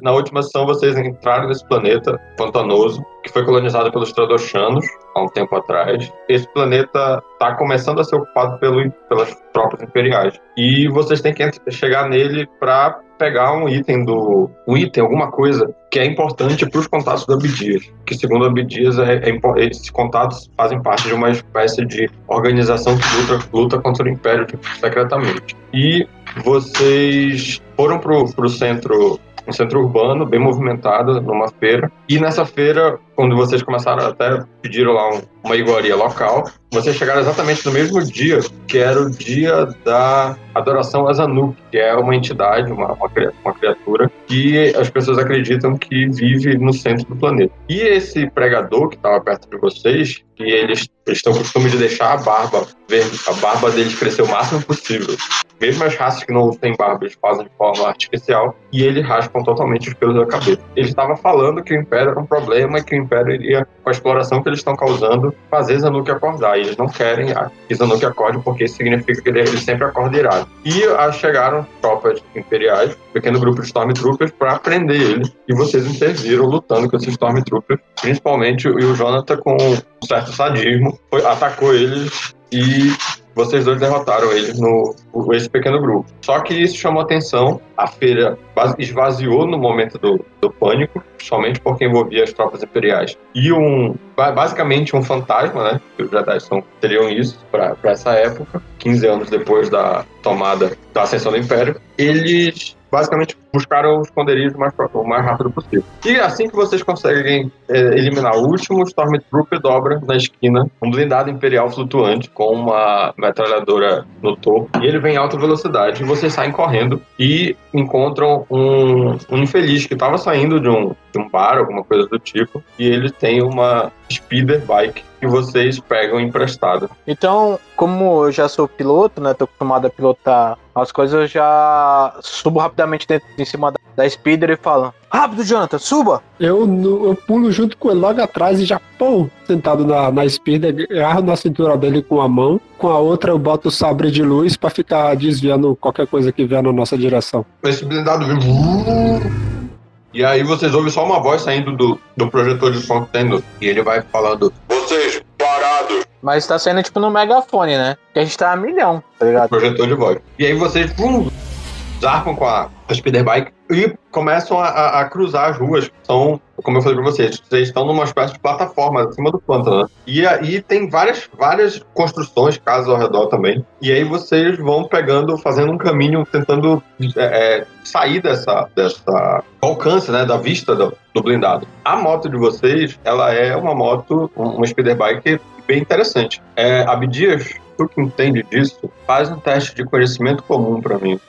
Na última sessão, vocês entraram nesse planeta pantanoso, que foi colonizado pelos Tradoshanos há um tempo atrás. Esse planeta está começando a ser ocupado pelo, pelas tropas imperiais. E vocês têm que chegar nele para pegar um item do um item, alguma coisa que é importante para os contatos do Abdias, que segundo Abdias é, é, esses contatos fazem parte de uma espécie de organização que luta, luta contra o Império tipo, secretamente. E vocês foram para o centro um centro urbano bem movimentado, numa feira. E nessa feira, quando vocês começaram até pediram lá um, uma iguaria local, vocês chegaram exatamente no mesmo dia, que era o dia da adoração a Zanuck, que é uma entidade, uma, uma, criatura que as pessoas acreditam que vive no centro do planeta. E esse pregador que estava perto de vocês, que eles, eles têm o costume de deixar a barba verde, a barba deles crescer o máximo possível. Mesmo as raças que não têm barba, eles fazem de forma artificial e eles raspam totalmente os pelos da cabeça. Ele estava falando que o Império era um problema e que o Império com a exploração que eles estão causando, fazer Zanuck acordar. E eles não querem que Zanuck acorde porque isso significa que ele, ele sempre acorda irado. E ah, chegaram tropas imperiais, pequeno grupo de Stormtroopers, para prender ele. E vocês interviram lutando com esses Stormtroopers, principalmente o Jonathan com um certo sadismo, foi, atacou eles e vocês dois derrotaram ele no esse pequeno grupo. Só que isso chamou atenção, a feira esvaziou no momento do, do pânico, somente porque envolvia as tropas imperiais. E um, basicamente um fantasma, né? Que os Jedi são, teriam isso para essa época, 15 anos depois da tomada da ascensão do Império. Eles basicamente buscaram o esconderijo mais, o mais rápido possível. E assim que vocês conseguem é, eliminar o último, Stormtrooper dobra na esquina um blindado imperial flutuante com uma metralhadora no topo. E ele vem em alta velocidade. E vocês saem correndo e encontram um, um infeliz que estava saindo de um, um bar, alguma coisa do tipo. E ele tem uma speeder bike que vocês pegam emprestado. Então, como eu já sou piloto, né? Tô acostumado a pilotar as coisas, eu já subo rapidamente dentro, em cima da, da speeder e falo: Rápido, Jonathan, suba! Eu, eu pulo junto com ele logo atrás e já, pô, sentado na, na speeder, agarro na cintura dele com a mão, com a outra eu boto o sabre de luz para ficar desviando qualquer coisa que vier na nossa direção. Esse blindado vem. E aí vocês ouvem só uma voz saindo do, do projetor de som que tem e ele vai falando: Vocês, parados! Mas tá saindo tipo no megafone, né? Que a gente tá a milhão, tá ligado? Projetor de voz. E aí vocês, pum, zarpam com a, a speeder bike e começam a, a, a, cruzar as ruas. São, como eu falei pra vocês, vocês estão numa espécie de plataforma acima do pântano, né? E aí tem várias, várias construções, casas ao redor também. E aí vocês vão pegando, fazendo um caminho, tentando é, é, sair dessa, dessa alcance, né, da vista do, do, blindado. A moto de vocês, ela é uma moto, uma speeder bike bem interessante. É, Abdias, tu que entende disso, faz um teste de conhecimento comum para mim.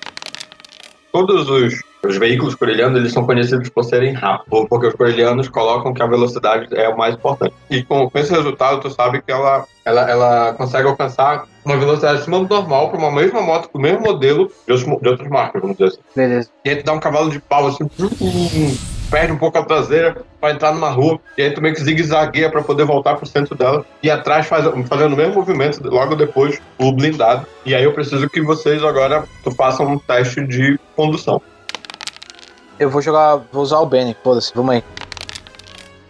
Todos os, os veículos corelianos eles são conhecidos por serem rápidos, porque os corelianos colocam que a velocidade é o mais importante. E com, com esse resultado, tu sabe que ela, ela, ela consegue alcançar uma velocidade acima do normal para uma mesma moto, com o mesmo modelo de, outros, de outras marcas, vamos dizer assim. Beleza. E aí tu dá um cavalo de pau assim, perde um pouco a traseira para entrar numa rua, e aí tu meio que zigue-zagueia para poder voltar pro centro dela, e atrás faz, fazendo o mesmo movimento, logo depois o blindado. E aí eu preciso que vocês agora façam um teste de condução. Eu vou jogar, vou usar o Benny, foda-se, vamos aí.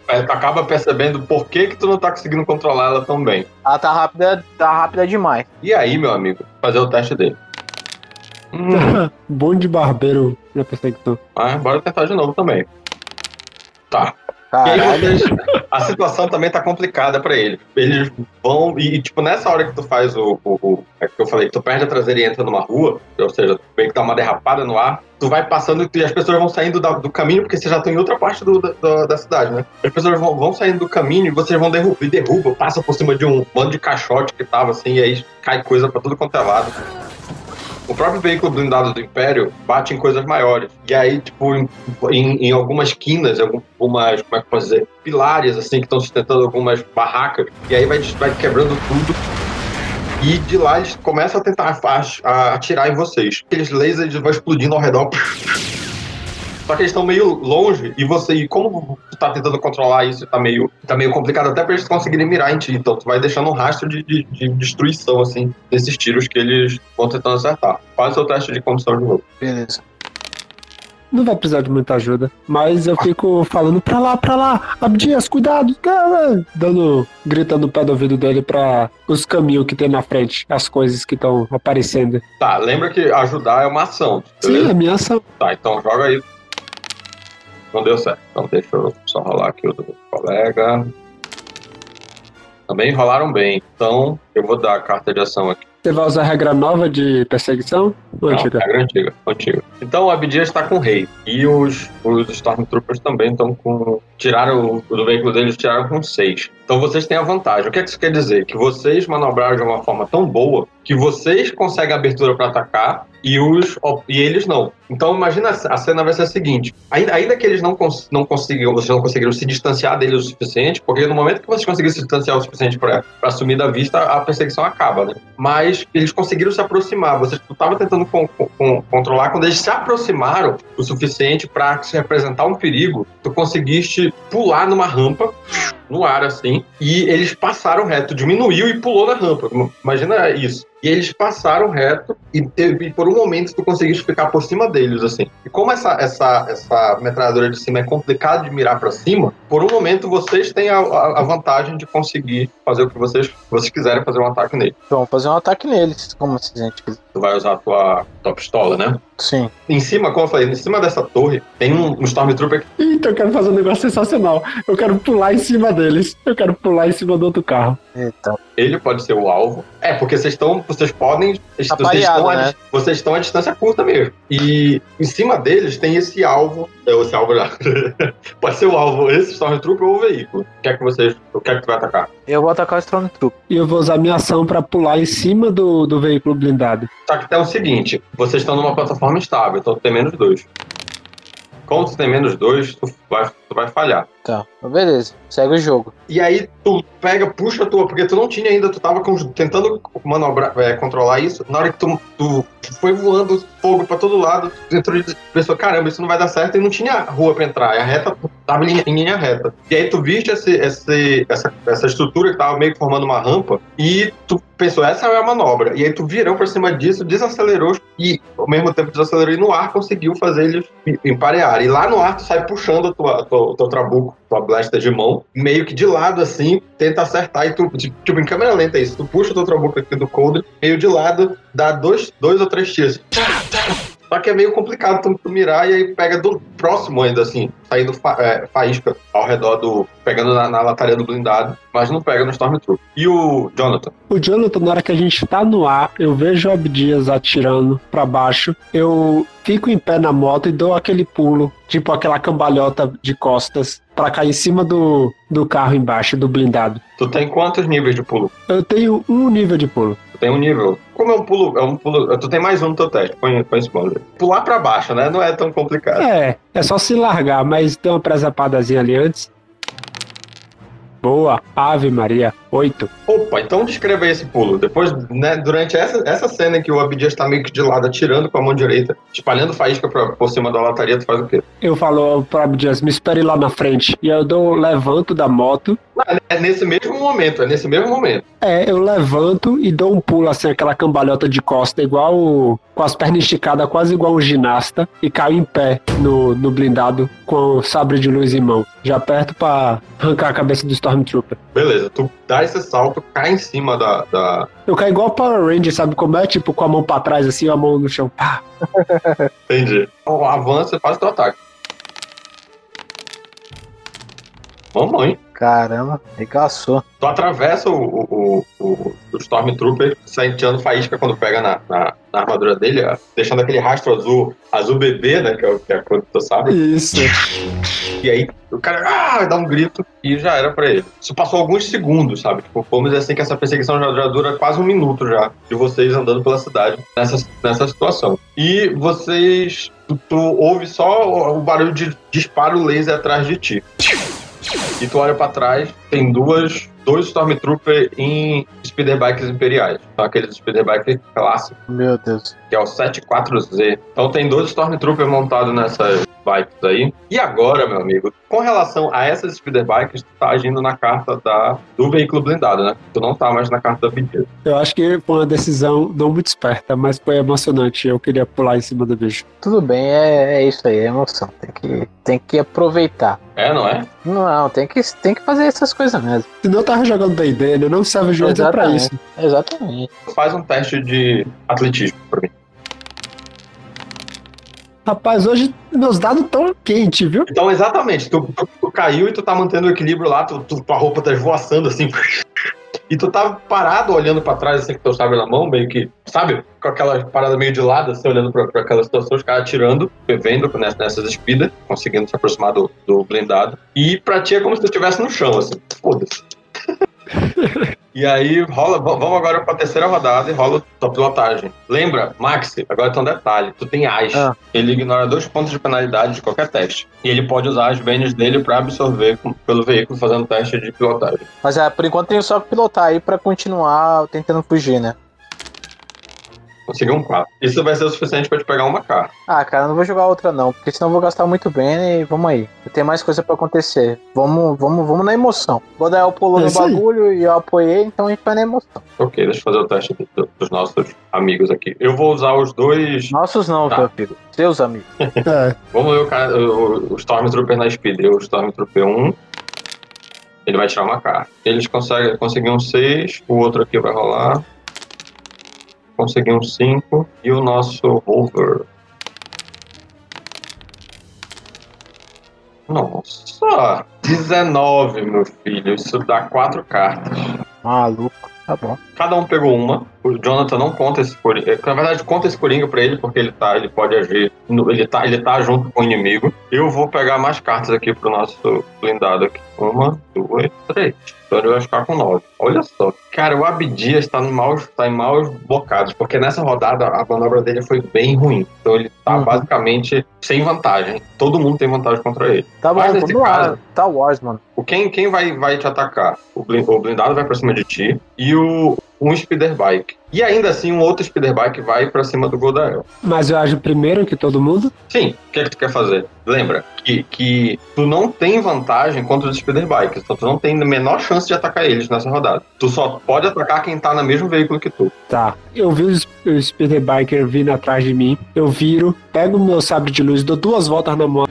Aí tu acaba percebendo por que que tu não tá conseguindo controlar ela tão bem. Ela tá rápida, tá rápida demais. E aí, meu amigo, fazer o teste dele. Hum. Bom de barbeiro na perseguição. Ah, bora tentar de novo também. Tá. E vocês, a situação também tá complicada para eles. Eles vão. E, tipo, nessa hora que tu faz o. o, o é que eu falei, tu perde a traseira e entra numa rua, ou seja, tu meio que dá uma derrapada no ar, tu vai passando e as pessoas vão saindo da, do caminho, porque você já tá em outra parte do, da, da, cidade, né? As pessoas vão, vão saindo do caminho e vocês vão derrubar, e derrubam, passa por cima de um bando de caixote que tava assim, e aí cai coisa pra tudo quanto é lado o próprio veículo blindado do Império bate em coisas maiores. E aí, tipo, em, em, algumas quinas, algumas, como é que posso dizer, pilares, assim, que estão sustentando algumas barracas, e aí vai, vai quebrando tudo. E de lá eles começam a tentar a, atirar em vocês. Aqueles lasers vão explodindo ao redor. Só que eles estão meio longe e você, e como tu tá tentando controlar isso, tá meio, tá meio complicado até pra eles conseguirem mirar em ti. Então tu vai deixando um rastro de, de, de destruição, assim, desses tiros que eles vão tentando acertar. Faz o seu teste de condição de novo. Beleza. não vai precisar de muita ajuda. Mas eu fico falando pra lá, pra lá, Abdias, cuidado, cara! Dando, gritando no pé do ouvido dele pra os caminhos que tem na frente, as coisas que estão aparecendo. Tá, lembra que ajudar é uma ação. Sim, Beleza? a minha ação. Tá, então joga aí. Não deu certo. Então deixa eu só rolar aqui o do colega. Também rolaram bem. Então eu vou dar a carta de ação aqui. Você vai usar a regra nova de perseguição? Não, antiga? antiga, antiga. Então o Abdias está com o rei. E os, os Stormtroopers também estão com. Tiraram o do veículo deles, tiraram com seis. Então vocês têm a vantagem. O que, é que isso quer dizer? Que vocês manobraram de uma forma tão boa que vocês conseguem abertura para atacar e, os, e eles não. Então imagina a cena vai ser a seguinte: ainda, ainda que eles não, cons, não conseguiram, vocês não conseguiram se distanciar deles o suficiente, porque no momento que vocês conseguiram se distanciar o suficiente para assumir da vista, a perseguição acaba, né? Mas eles conseguiram se aproximar. Vocês estavam tentando con, controlar quando eles se aproximaram o suficiente para se representar um perigo. Tu conseguiste pular numa rampa no ar assim e eles passaram reto, diminuiu e pulou na rampa. Imagina isso. E eles passaram reto e, teve, e por um momento tu conseguiste ficar por cima deles, assim. E como essa, essa, essa metralhadora de cima é complicado de mirar para cima, por um momento vocês têm a, a, a, vantagem de conseguir fazer o que vocês, vocês quiserem fazer um ataque neles. Vamos fazer um ataque neles, como se a gente quiser. Tu vai usar a tua, tua pistola, né? Sim. Em cima, como eu falei, em cima dessa torre tem um, um Stormtrooper. Eita, eu quero fazer um negócio sensacional. Eu quero pular em cima deles. Eu quero pular em cima do outro carro. Eita. Ele pode ser o alvo. É, porque vocês estão. Vocês podem. Vocês, Tá vocês, pareado, estão a, né? vocês estão a distância curta mesmo. E em cima deles tem esse alvo. é, Esse alvo já. pode ser o alvo, esse Stormtrooper ou o veículo. O que é que vocês. O que é que tu vai atacar? Eu vou atacar o Stormtrooper. E eu vou usar minha ação pra pular em cima do, do veículo blindado. Só que tem o seguinte: vocês estão numa plataforma estável, então tu tem menos dois. Como tu tem menos dois, tu vai, tu vai falhar. Tá, beleza. Segue o jogo. E aí tu pega, puxa a tua, porque tu não tinha ainda, tu tava com- tentando manobrar, é, controlar isso. Na hora que tu, tu foi voando fogo pra todo lado, tu entrou de pensou, caramba, isso não vai dar certo, e não tinha rua pra entrar. A reta tava em linha, em linha reta. E aí tu viste esse, esse, essa, essa estrutura que tava meio que formando uma rampa, e tu pensou, essa é a manobra. E aí tu virou pra cima disso, desacelerou, e ao mesmo tempo desacelerou, e no ar conseguiu fazer eles emparear. E lá no ar tu sai puxando a tua, a tua- o teu trabuco, tua blaster de mão, meio que de lado assim, tenta acertar e tu, tipo, em câmera lenta é isso, tu puxa o teu trabuco aqui do coldre, meio de lado, dá dois, dois ou três tiros. Só que é meio complicado tu, tu mirar e aí pega do próximo ainda, assim, saindo fa é, faísca ao redor do. pegando na, na lataria do blindado, mas não pega no Stormtrooper. E o Jonathan? O Jonathan, na hora que a gente tá no ar, eu vejo o Abdias atirando pra baixo. Eu fico em pé na moto e dou aquele pulo, tipo aquela cambalhota de costas, pra cair em cima do, do carro embaixo, do blindado. Tu tem quantos níveis de pulo? Eu tenho um nível de pulo. Tem um nível. Como é um pulo? É um pulo. Tu tem mais um no teu teste. Põe, põe aí. Pular pra baixo, né? Não é tão complicado. É, é só se largar, mas tem uma presapadazinha ali antes. Boa, Ave Maria, oito. Opa, então descreva aí esse pulo. Depois, né, durante essa, essa cena em que o Abdias tá meio que de lado, atirando com a mão direita, espalhando faísca pra, por cima da lataria, tu faz o quê? Eu falo pro Abdias, me espere lá na frente. E eu dou, levanto da moto. É nesse mesmo momento, é nesse mesmo momento. É, eu levanto e dou um pulo assim, aquela cambalhota de costa, igual com as pernas esticadas, quase igual um ginasta, e caio em pé no, no blindado com o sabre de luz em mão. Já aperto pra arrancar a cabeça do Stormtrooper. Beleza, tu dá esse salto, cai em cima da. da... Eu caio igual Power Ranger, sabe como é? Tipo, com a mão pra trás, assim, a mão no chão. Pá. Entendi. Então, avança e faz o teu ataque. Mamãe. Caramba, regaçou. Tu atravessa o, o, o, o, Stormtrooper, senteando faísca quando pega na, na, na armadura dele, ó, deixando aquele rastro azul, azul bebê, né? Que é, o- que é a cor teu sabre. Isso. E aí o cara ah, dá um grito e já era pra ele. Isso passou alguns segundos, sabe? Tipo, vamos dizer assim que essa perseguição já, já dura quase um minuto já de vocês andando pela cidade nessa, nessa situação. E vocês. Tu, tu ouve só o, o barulho de disparo laser atrás de ti. E tu olha pra trás, tem duas. Dois Stormtrooper em speeder bikes imperiais. São aqueles speeder bikes clássicos Meu Deus. que é o 74Z. Então tem dois Stormtrooper montados nessa, bikes aí. E agora, meu amigo, com relação a essas speeder bikes, tu tá agindo na carta da, do veículo blindado, né? Tu não tá mais na carta da BD. Eu acho que foi uma decisão não muito esperta, mas foi emocionante. Eu queria pular em cima do bicho. Tudo bem, é, é isso aí, é emoção. Tem que, tem que aproveitar. É, não é? Não, tem que, tem que fazer essas coisas mesmo. Se não tava jogando D&D, né? não serve é pra isso. Exatamente. Faz um teste de atletismo pra mim. Rapaz, hoje meus dados tão quentes, viu? Então, exatamente. Tu, tu, tu, caiu e tu tá mantendo o equilíbrio lá, tu, tu, tua roupa tá esvoaçando assim. E tu tava parado olhando pra trás, assim, com teu sabre na mão, meio que, sabe? Com aquela parada meio de lado, assim, olhando pra, pra aquela situação, os caras atirando, vendo nessas espidas, conseguindo se aproximar do, do blindado. E pra ti é como se tu estivesse no chão, assim. Foda-se. E aí rola, vamos agora para a terceira rodada e rola tua pilotagem. Lembra, Maxi, agora tem um detalhe, tu tem AS. Ah. Ele ignora dois pontos de penalidade de qualquer teste. E ele pode usar as bênus dele para absorver pelo veículo fazendo teste de pilotagem. Mas é, por enquanto tem só que pilotar aí para continuar tentando fugir, né? Consegui um 4. Isso vai ser o suficiente pra te pegar uma carta. Ah, cara, não vou jogar outra não, porque senão eu vou gastar muito bem e vamos aí. Tem mais coisa pra acontecer. Vamos, vamos, vamos na emoção. Vou dar o pulo é no bagulho aí. e eu apoiei, então a gente vai na emoção. Ok, deixa eu fazer o teste dos nossos amigos aqui. Eu vou usar os dois. Nossos não, tá. teu filho. Seus amigos. é. Vamos ver o, cara, o, o Stormtrooper na Speed. o Stormtrooper 1. Ele vai tirar uma carta. Eles conseguem conseguir um 6, o outro aqui vai rolar consegui um 5 e o nosso over. Nossa! 19, meu filho. Isso dá 4 cartas. Maluco, tá bom. Cada um pegou uma. O Jonathan não conta esse coringa. Na verdade, conta esse coringa pra ele, porque ele tá, ele pode agir. Ele tá, ele tá junto com o inimigo. Eu vou pegar mais cartas aqui pro nosso blindado aqui. Uma, duas, três. Então ele vai ficar com nove. Olha só. Cara, o Abdias tá em maus, tá em maus bocados, porque nessa rodada a manobra dele foi bem ruim. Então ele tá uhum. basicamente sem vantagem. Todo mundo tem vantagem contra ele. Tá bom, vamos caso. Tá Wars, mano. Quem, quem vai, vai te atacar? O blindado vai pra cima de ti. E o, um speeder bike. E ainda assim, um outro speeder bike vai para cima do Goldael. Mas eu acho primeiro que todo mundo? Sim. O que é que tu quer fazer? Lembra que, que tu não tem vantagem contra os speeder bikes, então tu não tem a menor chance de atacar eles nessa rodada. Tu só pode atacar quem tá no mesmo veículo que tu. Tá. Eu vi o speeder biker vindo atrás de mim, eu viro, pego o meu sabre de luz, dou duas voltas na mão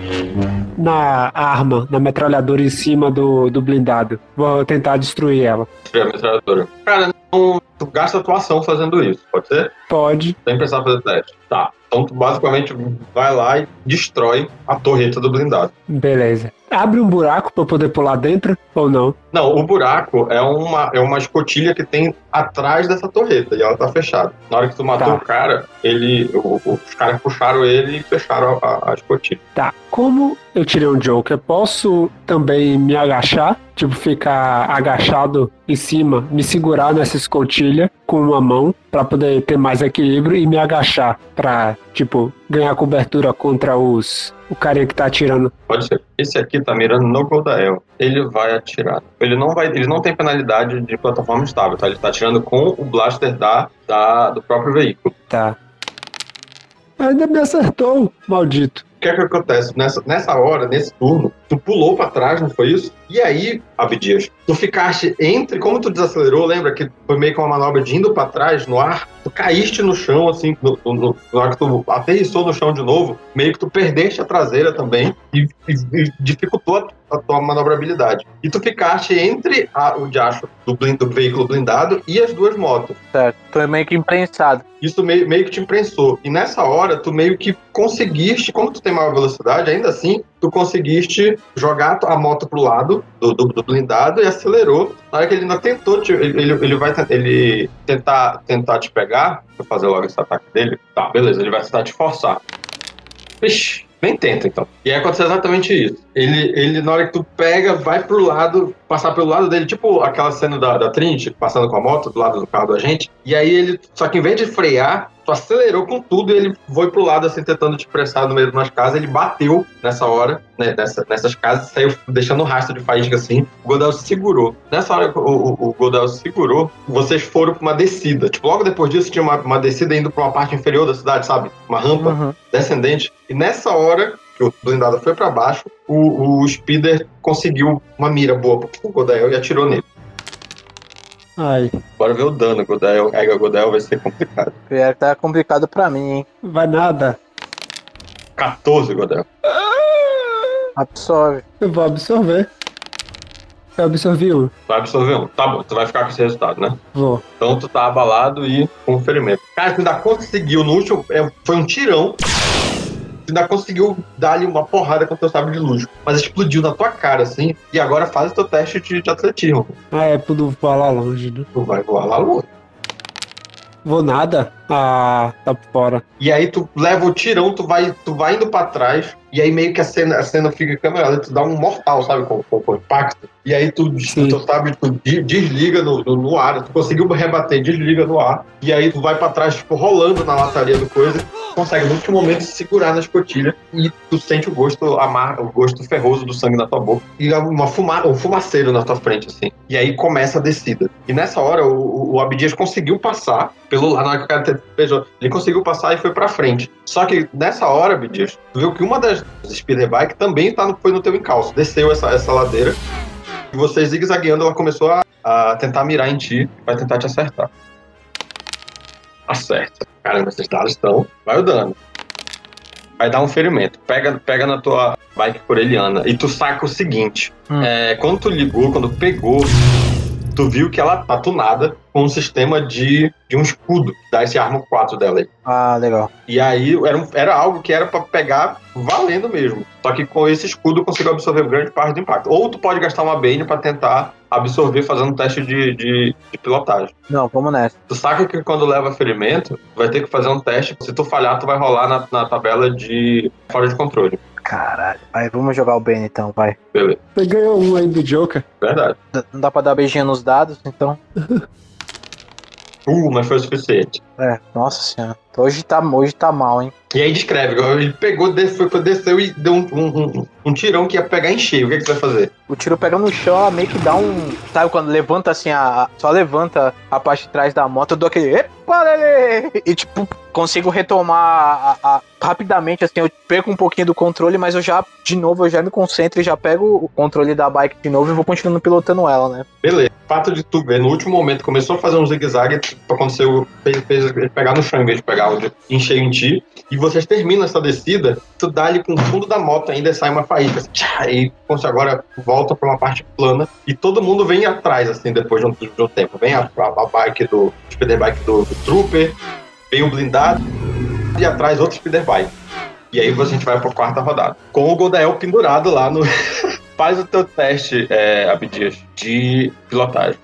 na arma, na metralhadora em cima do, do blindado. Vou tentar destruir ela. Metralhadora. Cara, não, tu gasta a tua ação fazendo isso, pode ser? Pode. Sem precisar fazer teste. Tá. Então tu basicamente vai lá e destrói a torreta do blindado. Beleza. Abre um buraco para poder pular dentro ou não? Não, o buraco é uma, é uma escotilha que tem atrás dessa torreta e ela tá fechada. Na hora que tu matou tá. o cara, ele, o, os caras puxaram ele e fecharam a, a escotilha. Tá. Como eu tirei um Joker, posso também me agachar? Tipo, ficar agachado em cima, me segurar nessa escotilha com uma mão para poder ter mais equilíbrio e me agachar para tipo ganhar cobertura contra os o cara que tá atirando. Pode ser. Esse aqui tá mirando no Goldael. Ele vai atirar. Ele não vai, ele não tem penalidade de plataforma estável, tá? Ele tá atirando com o blaster da, da do próprio veículo. Tá. Ainda me acertou, maldito. O que é que acontece? Nessa, nessa hora, nesse turno, tu pulou para trás, não foi isso? E aí, Abdias, tu ficaste entre, como tu desacelerou, lembra que foi meio que uma manobra de indo para trás no ar, tu caíste no chão, assim, no, no, na hora que tu aterrissou no chão de novo, meio que tu perdeste a traseira também e, e, e dificultou a, a, tua manobrabilidade. E tu ficaste entre a, o diacho do, blind, do veículo blindado e as duas motos. Certo, tu é meio que imprensado. Isso meio, meio que te imprensou. E nessa hora, tu meio que conseguiste, como tu tem maior velocidade, ainda assim, tu conseguiste jogar a moto pro lado do, do, do blindado e acelerou. Na hora que ele ainda tentou, te, ele, ele vai ele tentar, tentar te pegar, vou fazer logo esse ataque dele. Tá, beleza, ele vai tentar te forçar. Vixe, bem tenta então. E aí aconteceu exatamente isso. Ele, ele, na hora que tu pega, vai pro lado, passar pelo lado dele, tipo aquela cena da, da Trinity, passando com a moto do lado do carro da gente. E aí ele, só que em vez de frear, tu acelerou com tudo e ele foi pro lado, assim, tentando te pressar no meio de umas casas. Ele bateu nessa hora, né, nessa, nessas casas, saiu deixando um rastro de faísca assim. O Godel segurou. Nessa hora que o, o, o Godel segurou, vocês foram pra uma descida. Tipo, logo depois disso tinha uma, uma descida indo pra uma parte inferior da cidade, sabe? Uma rampa uhum. descendente. E nessa hora que o blindado foi pra baixo, o, o Speeder conseguiu uma mira boa pro Godael e atirou nele. Ai, Bora ver o dano, Godael. Pega Godael vai ser complicado. Pior que tá complicado pra mim, hein? vai nada. 14, Godael. Absorve. Eu vou absorver. Eu absorvi um. Vai absorver um. Tá bom, tu vai ficar com esse resultado, né? Vou. Então tu tá abalado e com ferimento. Cara, tu ainda conseguiu no último. é, Foi um tirão. Tu ainda conseguiu dar-lhe uma porrada com o teu sabre de luz. Mas explodiu na tua cara, assim. E agora faz o teu teste de, de atletismo. Ah, é pro não voar lá longe, né? Tu vai voar lá longe. Vou nada? Ah, tá fora. E aí tu leva o tirão, tu vai, tu vai indo pra trás, e aí meio que a cena, a cena fica câmera lenta, tu dá um mortal, sabe, com, com, com impacto. E aí tu, Sim. tu sabe, tu de- desliga no, no, no ar, tu conseguiu rebater, desliga no ar, e aí tu vai pra trás, tipo, rolando na lataria do coisa, consegue no último momento se segurar na escotilha, e tu sente o gosto amar, o gosto ferroso do sangue na tua boca, e uma fuma, um fumaceiro na tua frente, assim. E aí começa a descida. E nessa hora, o, o- Abdias conseguiu passar pelo lado, que o cara beijou, ele conseguiu passar e foi pra frente. Só que nessa hora, Abdias, tu viu que uma das speeder bike também tá no, foi no teu encalço. Desceu essa, essa ladeira. E você zigue-zagueando, ela começou a, a tentar mirar em ti, vai tentar te acertar. Acerta. Caramba, esses dados estão. Vai o dano. Vai dar um ferimento. Pega, pega na tua bike coreliana e tu saca o seguinte: Hum. é, quando tu ligou, quando pegou, tu viu que ela tá tunada com um sistema de, de um escudo, que dá esse arma 4 dela aí. Ah, legal. E aí era, um- era algo que era pra pegar valendo mesmo. Só que com esse escudo conseguiu absorver grande parte do impacto. Ou tu pode gastar uma Bane pra tentar absorver fazendo um teste de, de, de pilotagem. Não, vamos nessa. Tu saca que quando leva ferimento, tu vai ter que fazer um teste. Se tu falhar, tu vai rolar na, na tabela de fora de controle. Caralho. Aí vamos jogar o Ben então, vai. Beleza, Você ganhou um aí do Joker. verdade. D- Não dá pra dar beijinho nos dados, então. Uh, mas foi o suficiente. É, nossa senhora. Hoje tá, hoje tá mal, hein? E aí descreve, ele pegou, desceu, foi, desceu e deu um, um, um- um tirão que ia pegar em cheio. O que, que você vai fazer? O tiro pega no chão, ela meio que dá um. Sabe quando levanta assim, a, só levanta a parte de trás da moto, eu dou aquele. Epa, lele! E tipo, consigo retomar a- a- rapidamente, assim, eu perco um pouquinho do controle, mas eu já, de novo, eu já me concentro e já pego o controle da bike de novo e vou continuando pilotando ela, né? Beleza. Fato de tu ver, no último momento começou a fazer um zigue-zague, aconteceu, fez, fez ele pegar no chão em vez de pegar onde encheu em ti, e vocês terminam essa descida, tu dá ali com o fundo da moto ainda sai uma faísca, assim, tchá, e você agora volta pra uma parte plana, e todo mundo vem atrás, assim, depois de um, de um tempo. Vem a, a, a bike do, speeder bike do, do Trooper, vem o blindado, e atrás outro speeder bike. E aí a gente vai pra quarta rodada. Com o Godael pendurado lá no... Faz o teu teste, é, Abdias, de pilotagem.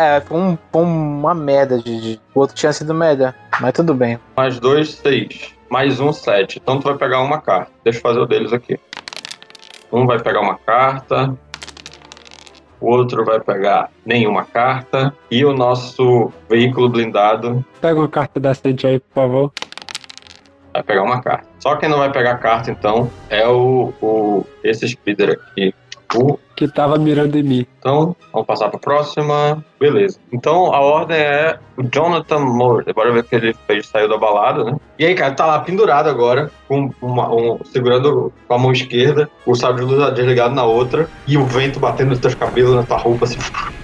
É, foi, um, foi uma merda de, de- O outro tinha sido merda, mas tudo bem. Mais dois, seis. Mais um, sete. Então tu vai pegar uma carta. Deixa eu fazer o deles aqui. Um vai pegar uma carta. O outro vai pegar nenhuma carta. E o nosso veículo blindado Pega uma carta decente aí, por favor. vai pegar uma carta. Só quem não vai pegar carta, então, é o, o esse speeder aqui. O Que tava mirando em mim. Então, vamos passar para a próxima. Beleza. Então, a ordem é o Jonathan Moore. Bora ver o que ele fez, saiu da balada, né? E aí, cara, tá lá pendurado agora, com uma, um- segurando com a mão esquerda, o sabre de luz desligado na outra, e o vento batendo nos teus cabelos, na tua roupa, assim.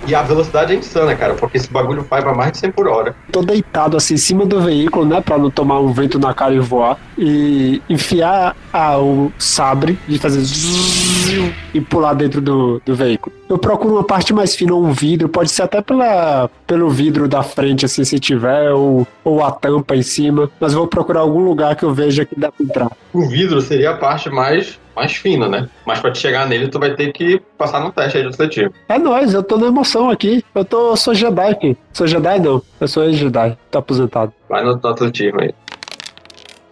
E a velocidade é insana, cara, porque esse bagulho vai pra mais de 100 por hora. Tô deitado assim em cima do veículo, né? Pra não tomar um vento na cara e voar. E enfiar ah, o sabre e fazer zzz e pular dentro do, do veículo. Eu procuro uma parte mais fina, um vidro, pode ser até pela, pelo vidro da frente, assim, se tiver, ou, ou a tampa em cima. Mas vou procurar algum lugar que eu veja que dá pra entrar. O vidro seria a parte mais, mais fina, né? Mas pra te chegar nele, tu vai ter que passar no teste aí de atletismo. É nóis, eu tô na emoção aqui. Eu tô, eu sou Jedi aqui. Sou Jedi não, eu sou ex-Jedi, tô aposentado. Vai no, no atletismo aí.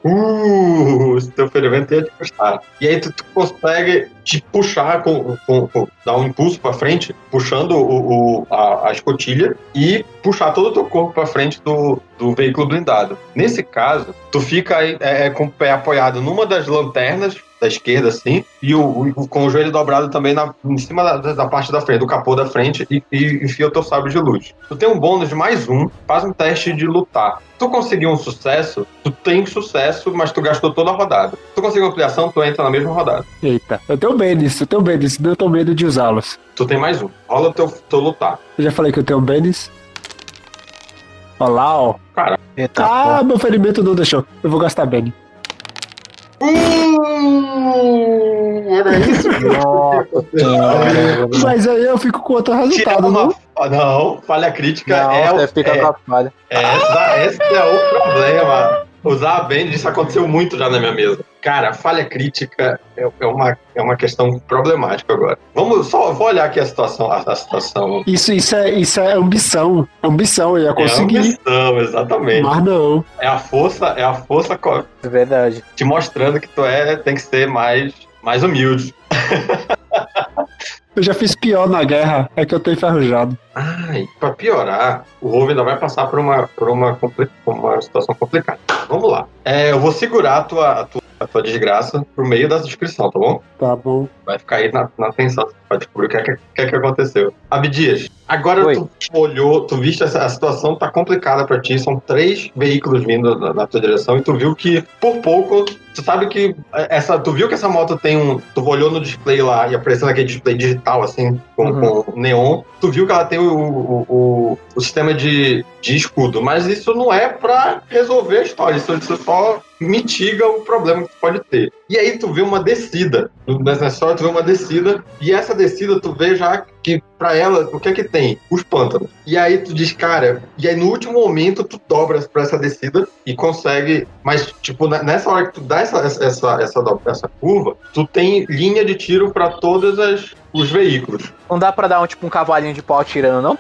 Uh, esse teu ferimento ia te custar. E aí tu, tu consegue te puxar, com, com, com dar um impulso pra frente, puxando o, o- a, a escotilha e puxar todo o teu corpo pra frente do, do veículo blindado. Nesse caso, tu fica aí, é, com o pé apoiado numa das lanternas da esquerda, assim, e o, o- com o joelho dobrado também na, em cima da, da parte da frente, do capô da frente, e, e enfia o teu sabre de luz. Tu tem um bônus de mais um, faz um teste de lutar. Tu conseguiu um sucesso, tu tem sucesso, mas tu gastou toda a rodada. Tu conseguiu ampliação, tu entra na mesma rodada. Eita, eu tenho bem nisso, eu tenho bem nisso, eu tenho medo de usá-los. Tu tem mais um. Rola o teu, teu lutar. Eu já falei que eu tenho bem nisso. Olha lá, ó. Eita, Ah, meu ferimento não deixou. Eu vou gastar bem. Uh, era isso? Nossa senhora. Mas aí eu fico com outro resultado, uma... não? Ah, Não, falha crítica Não, é, o, fica é, com a falha. essa, esse é o problema. Usar a Band, isso aconteceu muito já na minha mesa. Cara, a falha crítica é, é uma, é uma questão problemática agora. Vamos só vou olhar aqui a situação. A, a situação. Isso, isso, é, isso é ambição. Ambição, eu ia É a conseguir. ambição, exatamente. mas não. É a força, é a força É verdade. te mostrando que tu é, tem que ser mais, mais humilde. Eu já fiz pior na guerra, é que eu tô enferrujado. Ai, pra piorar, o Rove ainda vai passar por uma, por uma, uma situação complicada. Vamos lá. É, eu vou segurar a tua, a tua, a tua desgraça pro meio da descrição, tá bom? Tá bom. Vai ficar aí na, na atenção pra descobrir o que é que, é que aconteceu. Abdias, agora Oi. tu olhou, tu viste essa a situação tá complicada pra ti, são três veículos vindo na, na tua direção e tu viu que, por pouco, tu sabe que essa, tu viu que essa moto tem um, tu olhou no display lá e aparecendo aquele display digital assim, com, Uhum. com neon, tu viu que ela tem o, o, o, o sistema de, de escudo, mas isso não é pra resolver a história, isso, isso só mitiga o problema que tu pode ter. E aí tu vê uma descida, nessa história tu vê uma descida, e essa descida tu vê já que pra ela, o que é que tem? Os pântanos. E aí tu diz, cara, e aí no último momento tu dobras pra essa descida e consegue, mas tipo, nessa hora que tu dá essa, essa, essa, essa, curva, tu tem linha de tiro pra todos as, os veículos. Não dá pra dar um tipo um cavalinho de pau atirando, não?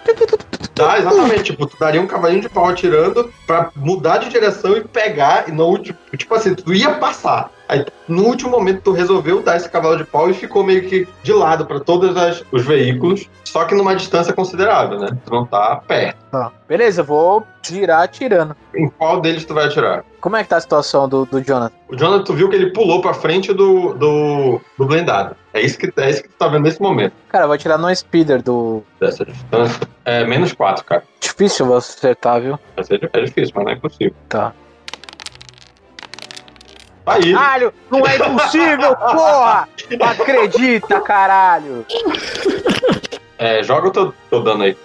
Tá, exatamente. tipo, tu daria um cavalinho de pau atirando pra mudar de direção e pegar, e no último. Tipo assim, tu ia passar. Aí, no último momento, tu resolveu dar esse cavalo de pau e ficou meio que de lado pra todos as- os veículos, só que numa distância considerável, né? Tu não tá perto. Tá. Beleza, vou girar atirando. Em qual deles tu vai atirar? Como é que tá a situação do, do Jonathan? O Jonathan, tu viu que ele pulou pra frente do, do, do blindado. É isso, que, é isso que tu tá vendo nesse momento, Cara, eu vou atirar no speeder do. dessa distância. É menos 4, cara. Difícil você acertar, viu? Ser- É difícil, mas não é impossível. Tá. Aí. Caralho, não é impossível, porra! Acredita, caralho! É, joga o teu, teu dano aí.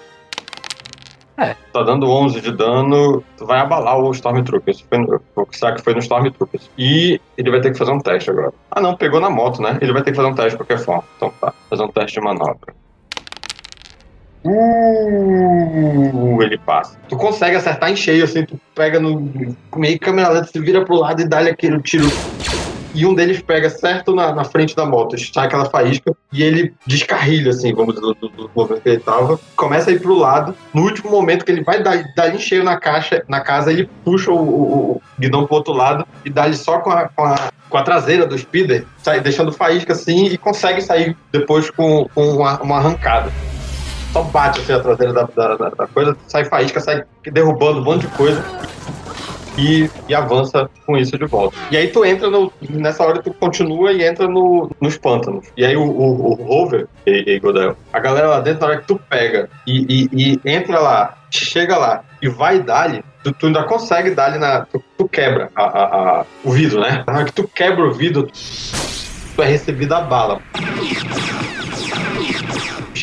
É. Tá dando 11 de dano, tu vai abalar o Stormtrooper. Isso foi no, o saque foi no Stormtroopers. E ele vai ter que fazer um teste agora. Ah não, pegou na moto, né? Ele vai ter que fazer um teste de qualquer forma. Então tá, fazer um teste de manobra. Uh, ele passa. Tu consegue acertar em cheio, assim, tu pega no meio câmera lenta, se vira pro lado e dá-lhe aquele tiro e um deles pega certo na, na frente da moto, sai aquela faísca, e ele descarrilha, assim, vamos dizer, do, do, do movimento que ele tava, começa a ir pro lado, no último momento que ele vai dar, dar em cheio na caixa, na casa, ele puxa o, o, o guidão pro outro lado e dá-lhe só com a, com, a, com a traseira do speeder, sai, deixando faísca assim, e consegue sair depois com, com uma, uma arrancada. Só bate assim a traseira da, da, da- coisa, sai faísca, sai derrubando um monte de coisa e, e avança com isso de volta. E aí tu entra no. Nessa hora tu continua e entra no, nos pântanos. E aí o, o, o Rover, e, e Godel, a galera lá dentro, na hora que tu pega e, e, e entra lá, chega lá e vai dar-lhe, tu, tu ainda consegue dar-lhe na. Tu, tu quebra a, a- a- o vidro, né? Na hora que tu quebra o vidro, tu é recebido a bala.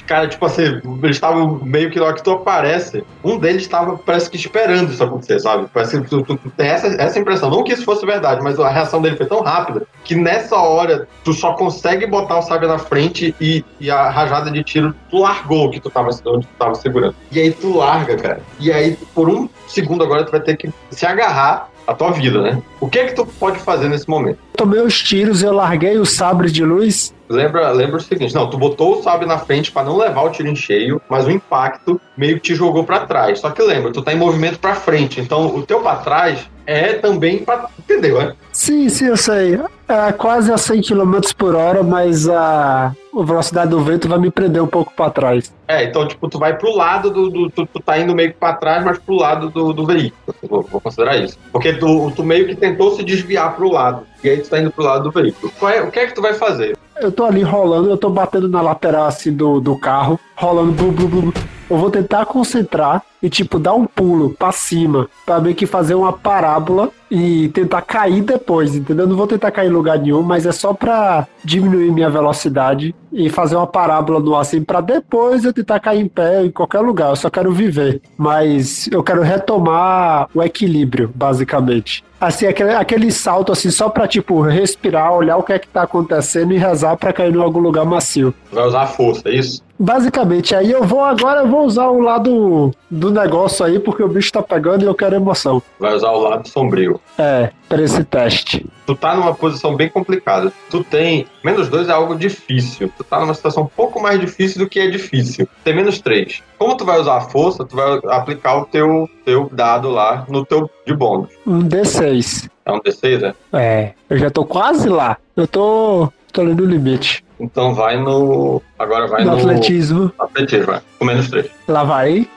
Caras, tipo assim, eles estavam meio que na hora que tu aparece, um deles estava, parece que esperando isso acontecer, sabe? Parece que tu, tu- tu tem essa, essa impressão. Não que isso fosse verdade, mas a reação dele foi tão rápida que nessa hora tu só consegue botar o sabre na frente e, e a rajada de tiro, tu largou o que tu tava, onde tu tava segurando. E aí tu larga, cara. E aí, por um segundo agora, tu vai ter que se agarrar à tua vida, né? O que é que tu pode fazer nesse momento? Tomei os tiros, eu larguei o sabre de luz. Lembra, lembra o seguinte, não, tu botou o sabre na frente pra não levar o tiro em cheio, mas o impacto meio que te jogou pra trás. Só que lembra, tu tá em movimento pra frente, então o teu pra trás é também pra. Entendeu, né? Sim, sim, eu sei. É quase a 100 km por hora, mas a, a velocidade do vento vai me prender um pouco pra trás. É, então, tipo, tu vai pro lado do. do- tu, tu tá indo meio que pra trás, mas pro lado do, do veículo. Vou, vou considerar isso. Porque tu, tu meio que tentou se desviar pro lado. E aí tu tá indo pro lado do veículo. É- o que é que tu vai fazer? Eu tô ali rolando, eu tô batendo na lateral assim do, do carro, rolando, blu, blu, blu. Eu vou tentar concentrar e, tipo, dar um pulo pra cima, pra meio que fazer uma parábola e tentar cair depois, entendeu? Não vou tentar cair em lugar nenhum, mas é só pra diminuir minha velocidade e fazer uma parábola no ar assim, pra depois eu tentar cair em pé em qualquer lugar. Eu só quero viver, mas eu quero retomar o equilíbrio, basicamente. Assim, aquele, aquele salto assim, só pra, tipo, respirar, olhar o que é que tá acontecendo e rezar pra cair em algum lugar macio. Vai usar a força, é isso? Basicamente, aí eu vou agora, eu vou usar o lado do negócio aí, porque o bicho tá pegando e eu quero emoção. Vai usar o lado sombrio. É, pra esse teste. Tu tá numa posição bem complicada. Tu tem. Menos dois é algo difícil. Tu tá numa situação um pouco mais difícil do que é difícil. Tem menos três. Como tu vai usar a força, tu vai aplicar o teu, teu dado lá no teu de bônus. Um D6. É um D6, né? É, eu já tô quase lá. Eu tô, tô ali no limite. Então vai no. Agora vai no no. atletismo. Atletismo, vai. Com menos três. Lá vai.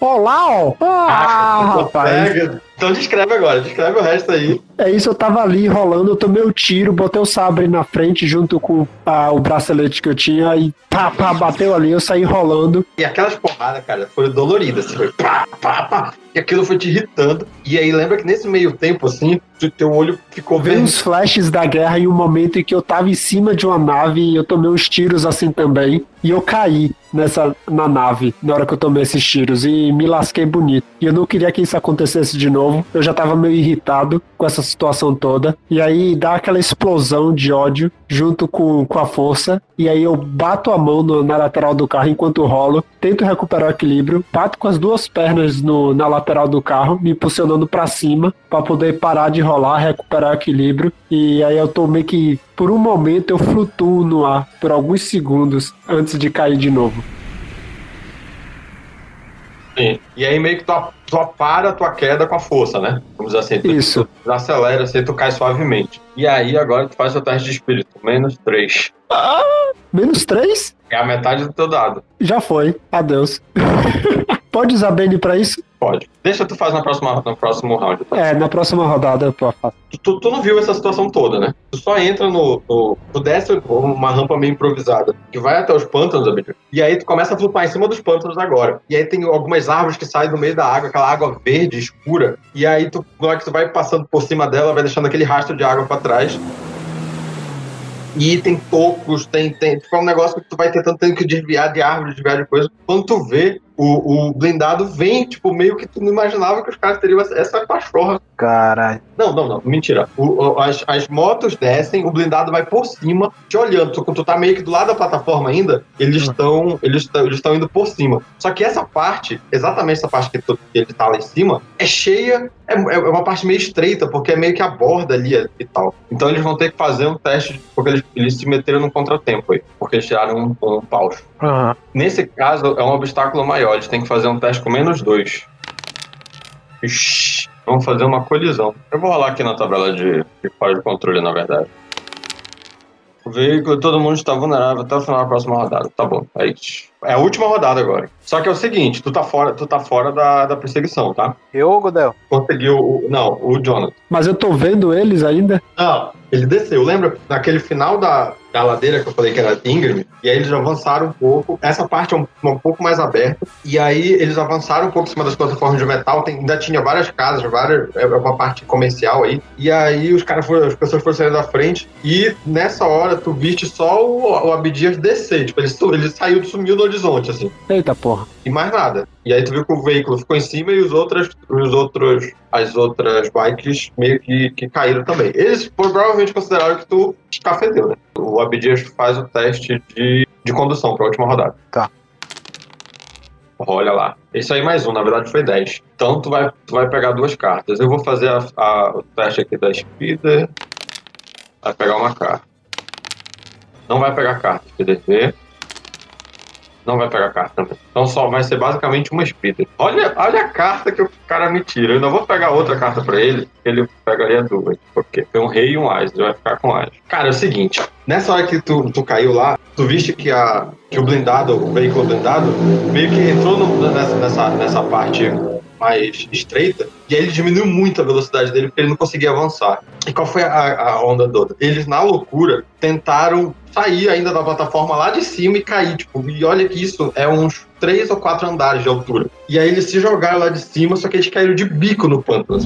Olá, ó. Ah, tu rapaz. Então descreve agora, descreve o resto aí. É isso, eu tava ali rolando, eu tomei o tiro, botei o sabre na frente junto com ah, o bracelete que eu tinha e pá, pá, bateu ali, eu saí rolando. E aquelas porradas, cara, foram doloridas. Assim, foi pá, pá, pá. E aquilo foi te irritando. E aí lembra que nesse meio tempo, assim, teu olho ficou vendo. uns flashes da guerra em um momento em que eu tava em cima de uma nave e eu tomei uns tiros assim também. E eu caí nessa na nave na hora que eu tomei esses tiros e me lasquei bonito. E eu não queria que isso acontecesse de novo. Eu já tava meio irritado com essa situação toda. E aí dá aquela explosão de ódio junto com, com a força. E aí eu bato a mão no- na lateral do carro enquanto rolo, tento recuperar o equilíbrio, bato com as duas pernas no- na lateral do carro, me impulsionando pra cima pra poder parar de rolar, recuperar o equilíbrio. E aí eu tô meio que por um momento eu flutuo no ar por alguns segundos antes de cair de novo. Sim. E aí meio que tu, tu para a tua queda com a força, né? Vamos dizer assim. Tu, Isso. Tu acelera, assim, tu cai suavemente. E aí agora tu faz o teste de espírito. Menos três. Menos três? É a metade do teu dado. Já foi. Adeus. Pode usar Bane pra isso? Pode. Deixa tu fazer na próxima, no próximo round. tá? É, na próxima rodada eu faço. Tu, tu, não viu essa situação toda, né? Tu só entra no, no. Tu desce uma rampa meio improvisada que vai até os pântanos, amigo. E aí tu começa a flutuar em cima dos pântanos agora. E aí tem algumas árvores que saem do meio da água, aquela água verde, escura. E aí tu, na hora que tu vai passando por cima dela, vai deixando aquele rastro de água pra trás. E tem tocos, tem, tem. Tipo, é um negócio que tu vai tentando tendo que desviar de árvores, desviar de coisa. Quando tu vê, o, o blindado vem, tipo, meio que tu não imaginava que os caras teriam essa, pachorra Caralho. não, não, não, mentira. O- as, as motos descem, o blindado vai por cima, te olhando. Tu, tu tá meio que do lado da plataforma ainda, eles estão eles tão- eles indo por cima. Só que essa parte, exatamente essa parte que, tu- que ele tá lá em cima, é cheia, é, é uma parte meio estreita, porque é meio que a borda ali e tal. Então eles vão ter que fazer um teste, porque eles, eles se meteram num contratempo aí, porque eles tiraram um, um paucho. Aham. Nesse caso, é um obstáculo maior, eles têm que fazer um teste com menos dois. Ixi, vamos fazer uma colisão. Eu vou rolar aqui na tabela de, de fora de controle, na verdade. O veículo, todo mundo está vulnerável até o final da próxima rodada. Tá bom, é isso. É a última rodada agora. Só que é o seguinte, tu tá fora, tu tá fora da, da perseguição, tá? Eu, Godel? Conseguiu o. Não, o Jonathan. Mas eu tô vendo eles ainda. Não, ele desceu. Lembra naquele final da, da ladeira que eu falei que era íngreme? E aí eles avançaram um pouco. Essa parte é um, um pouco mais aberta. E aí eles avançaram um pouco em cima das plataformas de metal. Tem- ainda tinha várias casas, várias, é uma parte comercial aí. E aí os caras foram, as pessoas foram saindo da frente. E nessa hora tu viste só o, o Abdias descer. Tipo, ele, ele saiu, sumiu no horizonte, assim Eita porra. e mais nada. E aí tu viu que o veículo ficou em cima e os outros, os outros, as outras bikes meio que, que caíram também. Eles provavelmente consideraram que tu escafedeu, né? O Abdias faz o teste de, de condução para a última rodada. Tá. Olha lá. Isso aí mais um, na verdade foi 10. Então tu vai, tu vai pegar duas cartas. Eu vou fazer a- a- o teste aqui da Speeder. Vai pegar uma carta. Não vai pegar carta, Speeder V. Não vai pegar carta. Então só vai ser basicamente uma Speeder. Olha, olha a carta que o cara me tira. Eu ainda vou pegar outra carta pra ele, ele pegaria duas. Porque tem um rei e um as, ele vai ficar com as. Cara, é o seguinte, nessa hora que tu, tu caiu lá, tu viste que, a, que o blindado, o veículo blindado, meio que entrou no- nessa, nessa, nessa parte mais estreita, e aí ele diminuiu muito a velocidade dele porque ele não conseguia avançar. E qual foi a, a onda toda? Eles, na loucura, tentaram sair ainda da plataforma lá de cima e cair, tipo, e olha que isso é uns três ou quatro andares de altura. E aí eles se jogaram lá de cima, só que eles caíram de bico no pântano.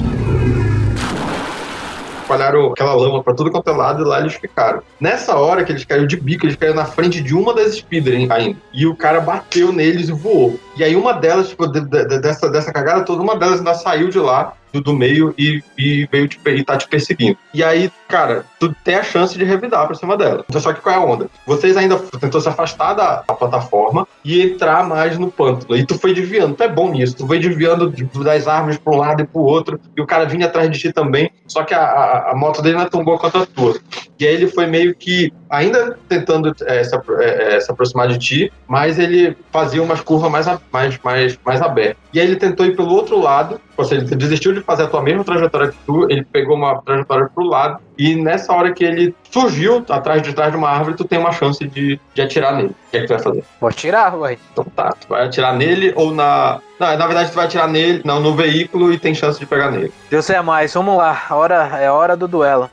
Espalharam aquela lama pra tudo quanto é lado e lá eles ficaram. Nessa hora que eles caíram de bico, eles caíram na frente de uma das Speeder hein, ainda. E o cara bateu neles e voou. E aí uma delas, tipo, de- de- dessa, dessa cagada toda, uma delas ainda saiu de lá, do, do meio, e, e veio te, e tá te perseguindo. E aí, cara, tu tem a chance de revidar pra cima dela. Então, só que qual é a onda? Vocês ainda tentou se afastar da, da plataforma e entrar mais no pântano. E tu foi desviando. Tu é bom nisso. Tu foi desviando de- das árvores pra um lado e pro outro. E o cara vinha atrás de ti também. Só que a, a, a moto dele não é tão boa quanto a tua. E aí ele foi meio que ainda tentando é, se, é, é, se aproximar de ti, mas ele fazia umas curvas mais, mais, mais, mais abertas. E aí ele tentou ir pelo outro lado, ou seja, ele desistiu de fazer a tua mesma trajetória que tu, ele pegou uma trajetória pro lado, e nessa hora que ele surgiu atrás de trás de uma árvore, tu tem uma chance de, de atirar nele. O que é que tu vai fazer? Vou atirar, ué. Então tá, tu vai atirar nele ou na. Não, na verdade tu vai atirar nele, não, no veículo e tem chance de pegar nele. Deus é mais, vamos lá. A hora, é a hora do duelo.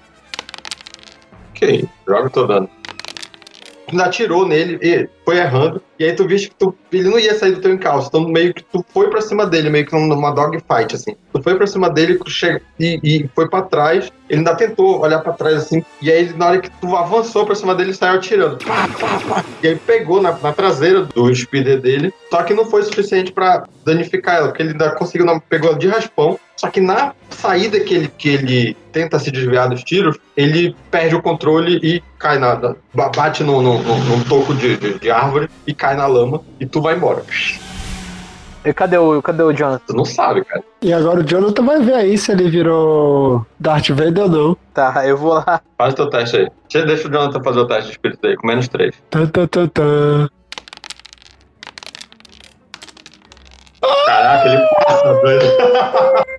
Ok, joga o teu dano. Atirou nele e foi errando. E aí tu viste que tu, ele não ia sair do teu encalço. Então meio que tu foi pra cima dele, meio que numa dogfight, assim. Tu foi pra cima dele che- e, e foi pra trás. Ele ainda tentou olhar pra trás, assim. E aí na hora que tu avançou pra cima dele, ele saiu atirando. E aí pegou na, na traseira do speeder dele. Só que não foi suficiente pra danificar ela, porque ele ainda conseguiu, pegou ela de raspão. Só que na saída que ele, que ele tenta se desviar dos tiros, ele perde o controle e cai na. na- ba- bate num, num, num- num toco de, de, de árvore e cai na lama e tu vai embora. E cadê o, cadê o Jonathan? Tu não sabe, cara. E agora o Jonathan vai ver aí se ele virou Darth Vader ou não. Tá, eu vou lá. Faz o teu teste aí. Deixa, deixa o Jonathan fazer o teste de espírito aí, com menos 3. Tan, tan, tan, tan. Caraca, ele passa, velho.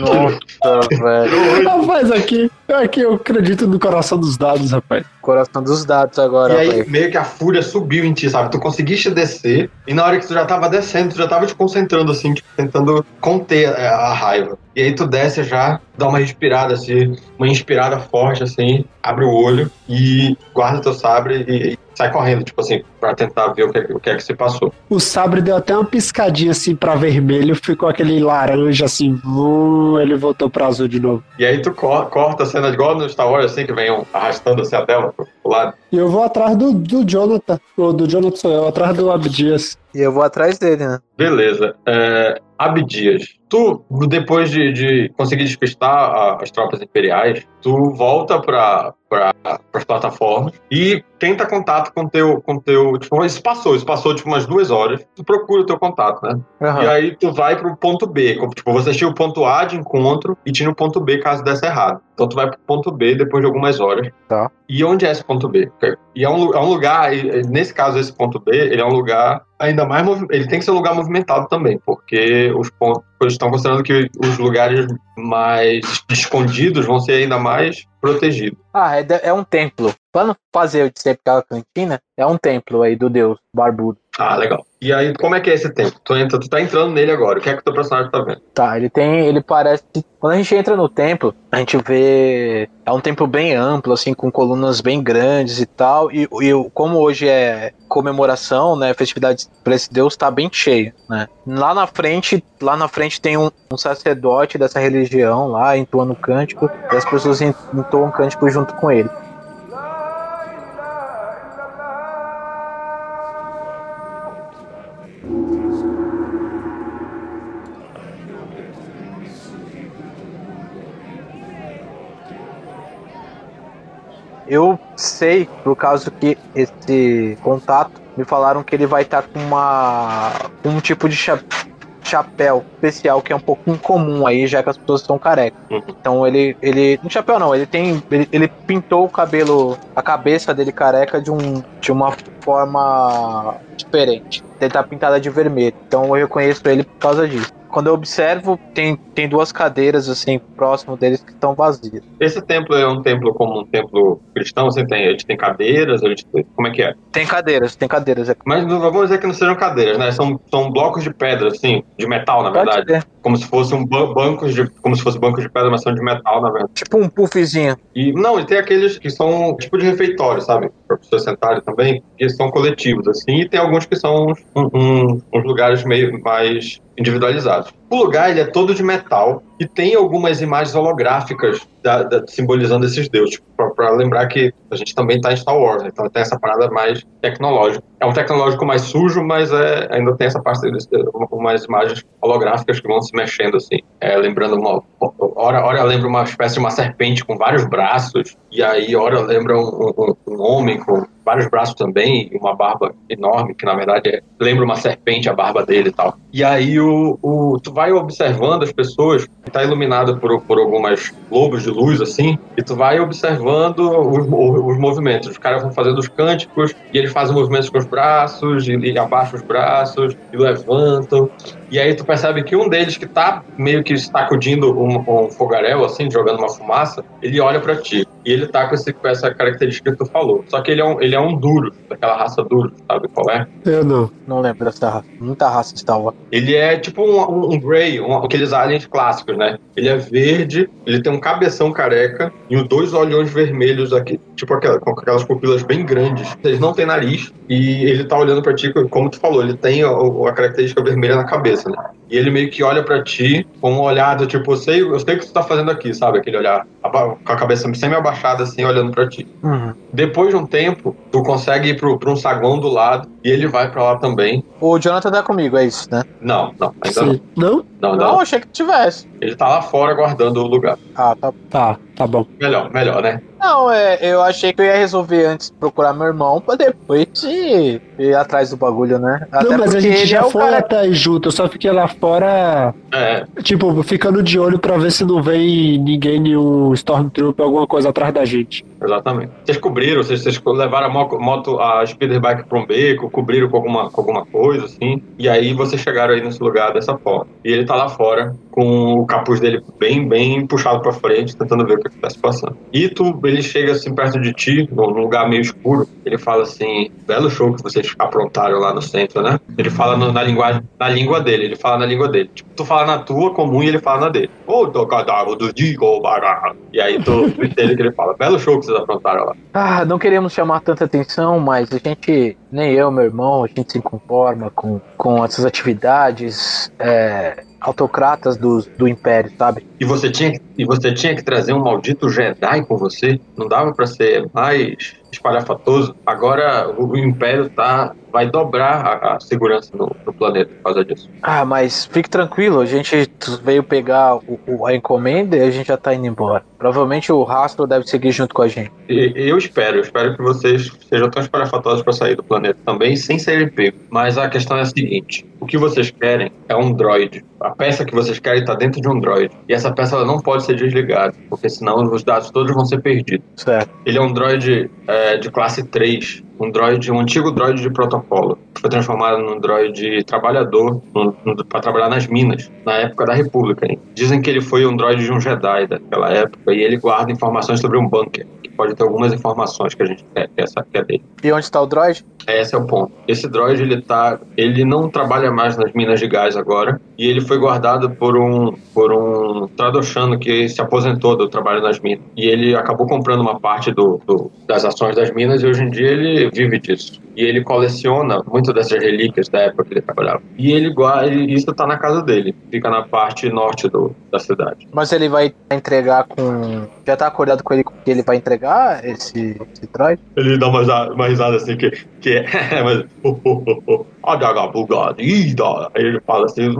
Nossa, velho. Rapaz, aqui, aqui eu acredito no coração dos dados, rapaz. Coração dos dados agora, E aí, velho. meio que a fúria subiu em ti, sabe? Tu conseguiste descer, e na hora que tu já tava descendo, tu já tava te concentrando, assim, tipo, tentando conter a, a raiva. E aí tu desce já, dá uma respirada, assim, uma inspirada forte, assim, abre o olho e guarda teu sabre e, e sai correndo, tipo assim, pra tentar ver o que, é- o que é que se passou. O sabre deu até uma piscadinha assim pra vermelho, ficou aquele laranja assim, vum, ele voltou pra azul de novo. E aí tu co- corta a cena igual no Star Wars, assim, que vem um arrastando assim a tela pro, pro lado. E eu vou atrás do, do Jonathan, ou do Jonathan sou eu, atrás do Abdias. E eu vou atrás dele, né? Beleza. É, Abdias, tu, depois de, de conseguir despistar a- as tropas imperiais, tu volta para pra, as plataformas e tenta contato com teu, com teu. Tipo, isso passou, isso passou tipo umas duas horas. Tu procura o teu contato, né? Aham. E aí tu vai pro ponto B. Tipo, você tinha o ponto A de encontro e tinha o ponto B caso desse errado. Então tu vai pro ponto B depois de algumas horas. Tá. E onde é esse ponto B? E é um, é um lugar, nesse caso, esse ponto B, ele é um lugar ainda mais. Ele tem que ser um lugar movimentado também, porque os pontos. Estão considerando que os lugares mais escondidos vão ser ainda mais protegidos. Ah, é, é um templo. Pra não fazer eu dizer aquela cantina, é um templo aí do deus barbudo. Ah, legal. E aí, como é que é esse tempo? Tu, entra, tu tá entrando nele agora. O que é que o teu personagem tá vendo? Tá, ele tem. Ele parece. Quando a gente entra no templo, a gente vê. É um templo bem amplo, assim, com colunas bem grandes e tal. E, e como hoje é comemoração, né? Festividade pra esse Deus tá bem cheio, né? Lá na frente, lá na frente tem um, um sacerdote dessa religião lá, entoando cântico, e as pessoas en- entoam cântico junto com ele. Eu sei, por causa que esse contato me falaram que ele vai estar com uma um tipo de cha- chapéu especial que é um pouco incomum aí, já que as pessoas estão carecas. Uhum. Então ele, ele. No chapéu não, ele tem. Ele, ele pintou o cabelo, a cabeça dele careca de, um, de uma forma diferente. Ele tá pintada de vermelho. Então eu reconheço ele por causa disso. Quando eu observo, tem, tem duas cadeiras assim próximo deles que estão vazias. Esse templo é um templo como um templo cristão, assim, tem, a gente tem cadeiras, a gente como é que é? Tem cadeiras, tem cadeiras aqui. Mas vamos dizer que não sejam cadeiras, né? São, são blocos de pedra, assim, de metal, na Pode verdade. ser. Como se fossem um ba- bancos de, como se fosse bancos de pedra, mas são de metal, na verdade. Tipo um puffzinho. E não, e tem aqueles que são tipo de refeitório, sabe? Para pessoas sentarem também, que são coletivos, assim, e tem alguns que são uns, uns lugares meio mais individualizados. O lugar ele é todo de metal e tem algumas imagens holográficas da- da- simbolizando esses deuses, tipo, para lembrar que a gente também está em Star Wars, então tem essa parada mais tecnológica. É um tecnológico mais sujo, mas é, ainda tem essa parte de umas imagens holográficas que vão se mexendo assim, é, lembrando uma hora, hora lembra uma espécie de uma serpente com vários braços e aí hora lembra um, um- um homem com vários braços também e uma barba enorme que na verdade é- lembra uma serpente a barba dele e tal. E aí o, o tu vai observando as pessoas, está iluminado por, por algumas globos de luz assim, e tu vai observando os, os movimentos. Os caras vão fazendo os cânticos e eles fazem movimentos com os braços e, e abaixam os braços e levantam. E aí tu percebe que um deles que tá meio que sacudindo um, um fogaréu, assim, jogando uma fumaça, ele olha pra ti. E ele tá com, esse, com essa característica que tu falou. Só que ele é um, ele é um duro, daquela raça duro, sabe qual é? Eu não. Não lembro dessa raça. Muita raça Star Wars. Ele é tipo um, um, um Grey, um, aqueles aliens clássicos, né? Ele é verde, ele tem um cabeção careca e os dois olhões vermelhos aqui, tipo aquela, com aquelas pupilas bem grandes. Eles não têm nariz e ele tá olhando pra ti, como tu falou, ele tem a, a característica vermelha na cabeça, né? E ele meio que olha pra ti com um olhar do tipo, eu sei, eu sei o que tu tá fazendo aqui, sabe? Aquele olhar com a cabeça semi-abaixada, assim, olhando pra ti. Uhum. Depois de um tempo, tu consegue ir pro, pra um saguão do lado e ele vai pra lá também. O Jonathan tá comigo, é isso, né? Não, não, ainda não. Sim. Não? Não, Não, não. achei que tivesse. Ele tá lá fora guardando o lugar. Ah, tá. Tá, tá bom. Melhor, melhor, né? Não, é, eu achei que eu ia resolver antes procurar meu irmão pra depois ir, ir atrás do bagulho, né? Até não, mas a gente já é foi cara. até aí junto. Eu só fiquei lá fora, É, tipo, ficando de olho pra ver se não vem ninguém, nenhum Stormtrooper, alguma coisa atrás da gente. Exatamente. Vocês cobriram, vocês, vocês levaram a mo- moto, a speeder bike pra um beco, cobriram com alguma, com alguma coisa, assim. E aí vocês chegaram aí nesse lugar dessa forma. E ele tá lá fora, com o capuz dele bem, bem puxado pra frente, tentando ver o que, que tá se passando. E tu, ele chega assim perto de ti, num lugar meio escuro. Ele fala assim: belo show que vocês aprontaram lá no centro, né? Ele fala no- na linguagem, na língua dele, ele fala na língua dele. Tipo, tu fala na tua comum e ele fala na dele. Ô, do cadáver do Digo. E aí tu entende que ele fala: belo show que vocês aprontaram lá. Ah, não queremos chamar tanta atenção, mas a gente, nem eu, meu irmão, a gente se conforma com, com essas atividades é, autocratas do, do Império, sabe? E você tinha, que- e você tinha que trazer um maldito Jedi com você? Não dava pra ser mais espalhafatoso? Agora o, o Império tá, vai dobrar a, a segurança no, no planeta por causa disso. Ah, mas fique tranquilo, a gente veio pegar o, o- a encomenda e a gente já tá indo embora. Provavelmente o rastro deve seguir junto com a gente. E, eu espero, eu espero que vocês sejam tão espalhafatosos para sair do planeta também, sem serem pegos. Mas a questão é a seguinte: o que vocês querem é um droid. A peça que vocês querem está dentro de um droid. E essa peça ela não pode ser desligada, porque senão os dados todos vão ser perdidos. Certo. Ele é um droid é, de classe 3, um droid, um antigo droid de protocolo, que foi transformado num droid trabalhador para trabalhar nas minas, na época da República. hein? Dizem que ele foi um droid de um Jedi daquela época e ele guarda informações sobre um bunker, pode ter algumas informações que a gente quer, quer saber dele. E onde está o droid? Esse é o ponto. Esse droid ele tá, ele não trabalha mais nas minas de gás agora e ele foi guardado por um por um tradoshano que se aposentou do trabalho nas minas e ele acabou comprando uma parte do, do- das ações das minas e hoje em dia ele vive disso. E ele coleciona muito dessas relíquias da época que ele trabalhava. E ele guarda, isso tá na casa dele, fica na parte norte do, da cidade. Mas ele vai entregar com. Já tá acordado com ele que ele vai entregar esse, esse droid? Ele dá uma, uma risada assim que, que é, mas, oh, oh, oh, oh. Aí ele fala assim,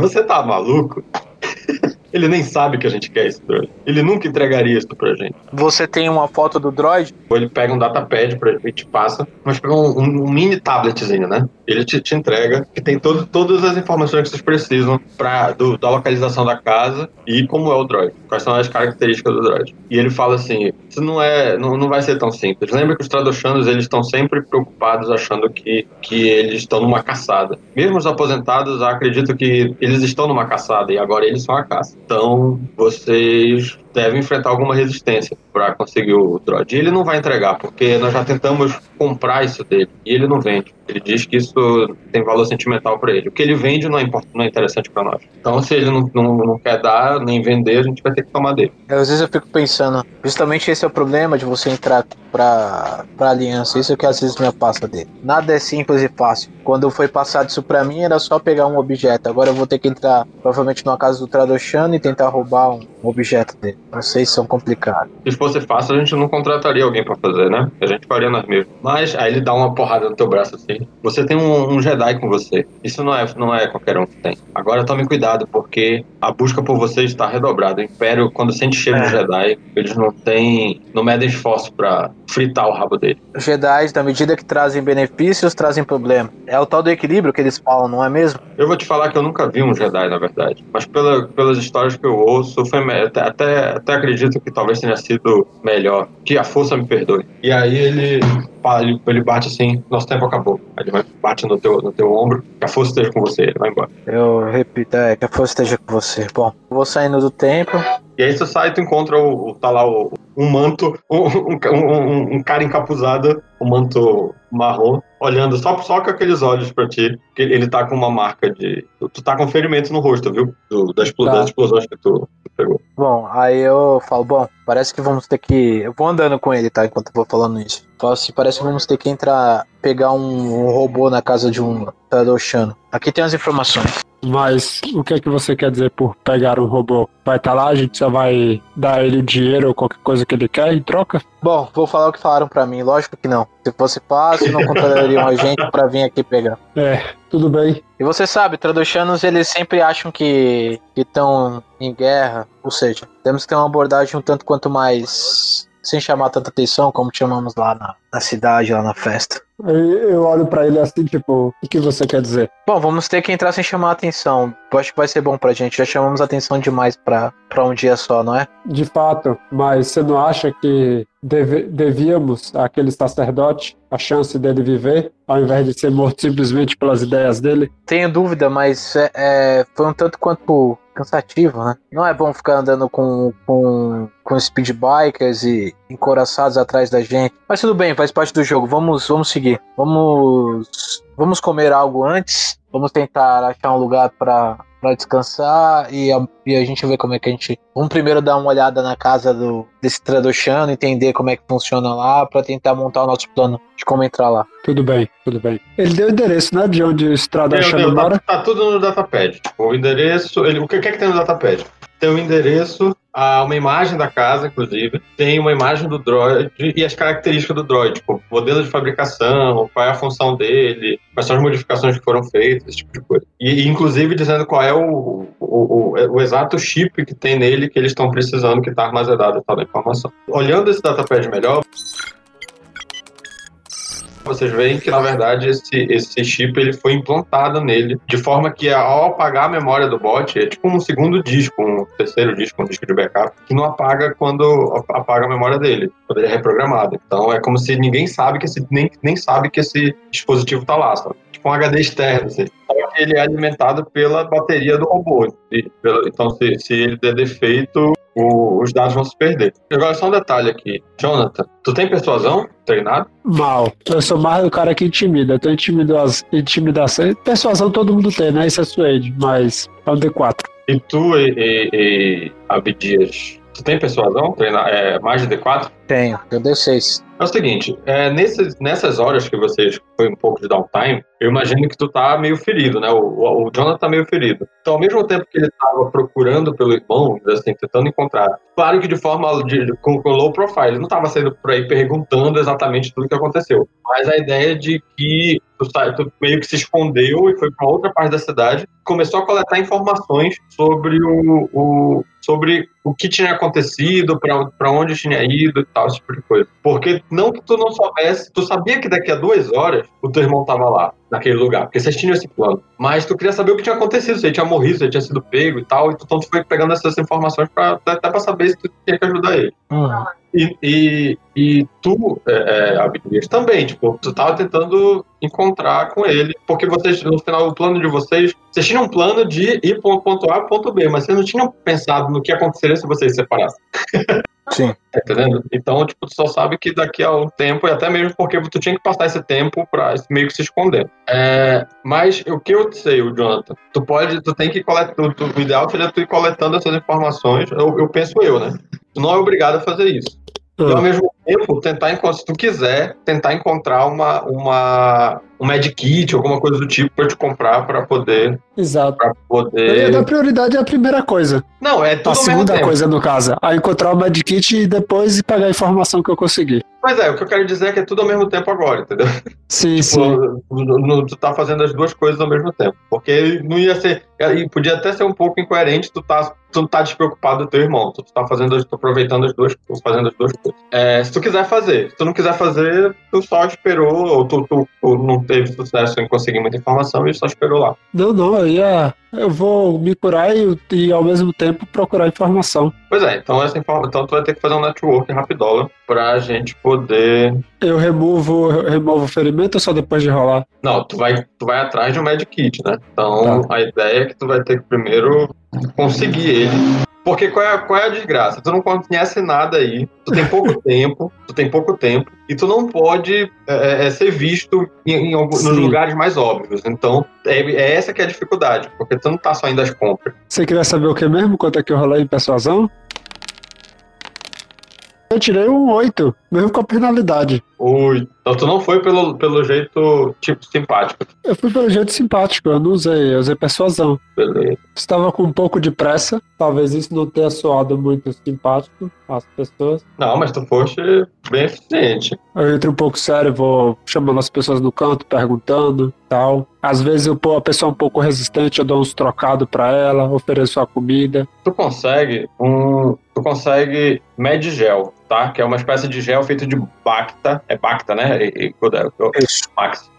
você tá maluco? Ele nem sabe que a gente quer esse droid. Ele nunca entregaria isso pra gente. Você tem uma foto do droid? Ou ele pega um datapad pra gente te passa, mas pega um, um, um mini tabletzinho, né? Ele te, te entrega que tem todo, todas as informações que vocês precisam pra, do, da localização da casa e como é o droid. Quais são as características do droid. E ele fala assim: isso não é. Não, não vai ser tão simples. Lembra que os Tradoshanos eles estão sempre preocupados achando que, que eles estão numa caçada. Mesmo os aposentados acreditam que eles estão numa caçada e agora eles são a caça. Então, vocês deve enfrentar alguma resistência para conseguir o droid. E ele não vai entregar, porque nós já tentamos comprar isso dele e ele não vende. Ele diz que isso tem valor sentimental para ele. O que ele vende não é, não é interessante para nós. Então, se ele não, não, não, quer dar nem vender, a gente vai ter que tomar dele. É, às vezes eu fico pensando, justamente esse é o problema de você entrar para aliança. Isso é que às vezes me passa dele. Nada é simples e fácil. Quando foi passado isso para mim, era só pegar um objeto. Agora eu vou ter que entrar provavelmente numa casa do Tradoshano e tentar roubar um objeto dele. Vocês são complicados. Se fosse fácil, a gente não contrataria alguém para fazer, né? A gente faria nós mesmos. Mas aí ele dá uma porrada no teu braço assim. Você tem um, um, Jedi com você. Isso não é, não é qualquer um que tem. Agora tome cuidado, porque a busca por você está redobrada. O Império, quando sente cheiro é. de Jedi, eles não têm. não medem esforço para fritar o rabo dele. Os Jedi, na medida que trazem benefícios, trazem problema. É o tal do equilíbrio que eles falam, não é mesmo? Eu vou te falar que eu nunca vi um Jedi, na verdade. Mas pela, pelas histórias que eu ouço, foi até, até, até acredito que talvez tenha sido melhor. Que a força me perdoe. E aí ele ele, ele bate assim, nosso tempo acabou. Aí ele vai, bate no teu, no teu ombro, que a força esteja com você, ele vai embora. Eu repito, é, que a força esteja com você. Bom, vou saindo do templo. E aí você sai e tu encontra o, tá lá o, um manto, um, um, um, cara encapuzado, um manto marrom, olhando só, só com aqueles olhos pra ti, que ele tá com uma marca de. Tu tá com ferimento no rosto, viu? Do, das, tá. das explosões que tu, tu, pegou. Bom, aí eu falo, bom, parece que vamos ter que. Eu vou andando com ele, tá? Enquanto eu vou falando isso. Falo assim, parece que vamos ter que entrar, pegar um, um robô na casa de um Tadoshano. Aqui tem as informações. Mas o que é que você quer dizer por pegar um robô? Vai estar tá lá, a gente só vai dar ele o dinheiro ou qualquer coisa que ele quer em troca? Bom, vou falar o que falaram para mim. Lógico que não. Se fosse fácil, não contratariam a gente para vir aqui pegar. É, tudo bem. E você sabe, Tradoshanos, eles sempre acham que estão em guerra. Ou seja, temos que ter uma abordagem um tanto quanto mais sem chamar tanta atenção como chamamos lá na, na cidade, lá na festa. Eu olho para ele assim, tipo, o que você quer dizer? Bom, vamos ter que entrar sem chamar atenção. Eu acho que vai ser bom pra gente. Já chamamos atenção demais pra, pra um dia só, não é? De fato, mas você não acha que deve, devíamos àquele sacerdote a chance dele viver, ao invés de ser morto simplesmente pelas ideias dele? Tenho dúvida, mas é, é, foi um tanto quanto cansativo, né? Não é bom ficar andando com, com, com speed bikers e encoraçados atrás da gente. Mas tudo bem, faz parte do jogo. Vamos, vamos seguir. Vamos, vamos comer algo antes. Vamos tentar achar um lugar para para descansar e a, e a gente ver como é que a gente. Vamos primeiro dar uma olhada na casa do, desse Tradoshano, entender como é que funciona lá, para tentar montar o nosso plano de como entrar lá. Tudo bem, tudo bem. Ele deu o endereço, né? De onde o Tradoshano mora? Tá, tá, tudo no datapad. O endereço. Ele, o que é que tem no datapad? Tem o endereço, uma imagem da casa, inclusive, tem uma imagem do droid e as características do droid, tipo, modelo de fabricação, qual é a função dele, quais são as modificações que foram feitas, esse tipo de coisa. E, inclusive, dizendo qual é o, o, o, o exato chip que tem nele que eles estão precisando que está armazenado a informação. Olhando esse datapad melhor, vocês veem que na verdade esse, esse chip ele foi implantado nele de forma que ao apagar a memória do bot é tipo um segundo disco, um terceiro disco, um disco de backup que não apaga quando apaga a memória dele, quando ele é reprogramado. Então é como se ninguém sabe que esse nem, nem sabe que esse dispositivo está lá, sabe? tipo um HD externo, assim. Ele é alimentado pela bateria do robô. Então se, se ele der defeito, o, os dados vão se perder. Agora, só um detalhe aqui. Jonathan, tu tem persuasão treinado? Mal. Eu sou mais o cara que intimida. Eu tenho intimidação. intimidação. Persuasão todo mundo tem, né? Isso é Suede, mas é um D4. E tu e, e, e Abdias, tu tem persuasão? Treina, é, mais de D4? Tenho, eu D6. É o seguinte, é, nesses, nessas horas que vocês foi um pouco de downtime, eu imagino que tu tá meio ferido, né? O, o, o Jonathan tá meio ferido. Então, ao mesmo tempo que ele tava procurando pelo irmão, assim, tentando encontrar, claro que de forma de, de, com, com low profile, ele não tava saindo por aí perguntando exatamente tudo que aconteceu. Mas a ideia de que tu, tu meio que se escondeu e foi para outra parte da cidade, começou a coletar informações sobre o, o sobre o que tinha acontecido, para onde tinha ido e tal, esse tipo de coisa. Porque não que tu não soubesse, tu sabia que daqui a duas horas o teu irmão tava lá, naquele lugar, porque vocês tinham esse plano. Mas tu queria saber o que tinha acontecido, se ele tinha morrido, se ele tinha sido pego e tal, então tu foi pegando essas informações pra, até para saber se tu tinha que ajudar ele. Uhum. E, e, e, tu, é, é, também, tipo, tu tava tentando encontrar com ele, porque vocês, no final, o plano de vocês, vocês tinham um plano de ir ponto, ponto A ponto B, mas vocês não tinham pensado no que aconteceria se vocês se separassem. Sim. Tá entendendo? Então, tipo, tu só sabe que daqui a um tempo, e até mesmo porque tu tinha que passar esse tempo pra meio que se esconder. É, mas o que eu sei, o Jonathan, tu pode, tu tem que coletar, o ideal seria tu ir coletando essas informações, eu, eu penso eu, né? Tu não é obrigado a fazer isso. E ao mesmo tempo, tentar se tu quiser, tentar encontrar uma, uma, um medkit, alguma coisa do tipo para te comprar para poder. Exato. Pra poder. Eu ia dar prioridade à primeira coisa. Não, é tudo A segunda coisa, no caso. A encontrar o medkit e depois pagar a informação que eu consegui. Mas é, o que eu quero dizer é que é tudo ao mesmo tempo agora, entendeu? Sim, tipo, sim. Tu tá fazendo as duas coisas ao mesmo tempo. Porque não ia ser. E podia até ser um pouco incoerente tu tá, tu não tá despreocupado do teu irmão. Tu tá fazendo, tu aproveitando as duas, fazendo as duas coisas. É, se tu quiser fazer, se tu não quiser fazer, tu só esperou, ou tu, tu, tu não teve sucesso em conseguir muita informação e só esperou lá. Não, não, eu ia. Eu vou me curar e, e ao mesmo tempo procurar informação. Pois é, então essa informação, então tu vai ter que fazer um network rapidola pra gente poder. Eu removo, removo o ferimento ou só depois de rolar? Não, tu vai, tu vai atrás de um medkit, né? Então tá. a ideia é que tu vai ter que primeiro conseguir ele porque qual é, qual é a desgraça? Tu não conhece nada aí, tu tem pouco tempo, tu tem pouco tempo, e tu não pode é, é, ser visto em, em alguns, nos lugares mais óbvios. Então, é, é, essa que é a dificuldade, porque tu não tá só indo às compras. Você queria saber o que mesmo? Quanto é que eu rolei em persuasão? Eu tirei um 8, mesmo com a penalidade. Oi. Então tu não foi pelo, pelo jeito, tipo, simpático. Eu fui pelo jeito simpático, eu não usei, eu usei persuasão. Beleza. Estava com um pouco de pressa, talvez isso não tenha soado muito simpático às pessoas. Não, mas tu foste bem eficiente. Eu entro um pouco sério, vou chamando as pessoas no canto, perguntando tal. Às vezes eu pôr a pessoa um pouco resistente, eu dou uns trocados para ela, ofereço a comida. Tu consegue um. Tu consegue Medgel, tá? Que é uma espécie de gel feito de Bacta. É Bacta, né? E, e,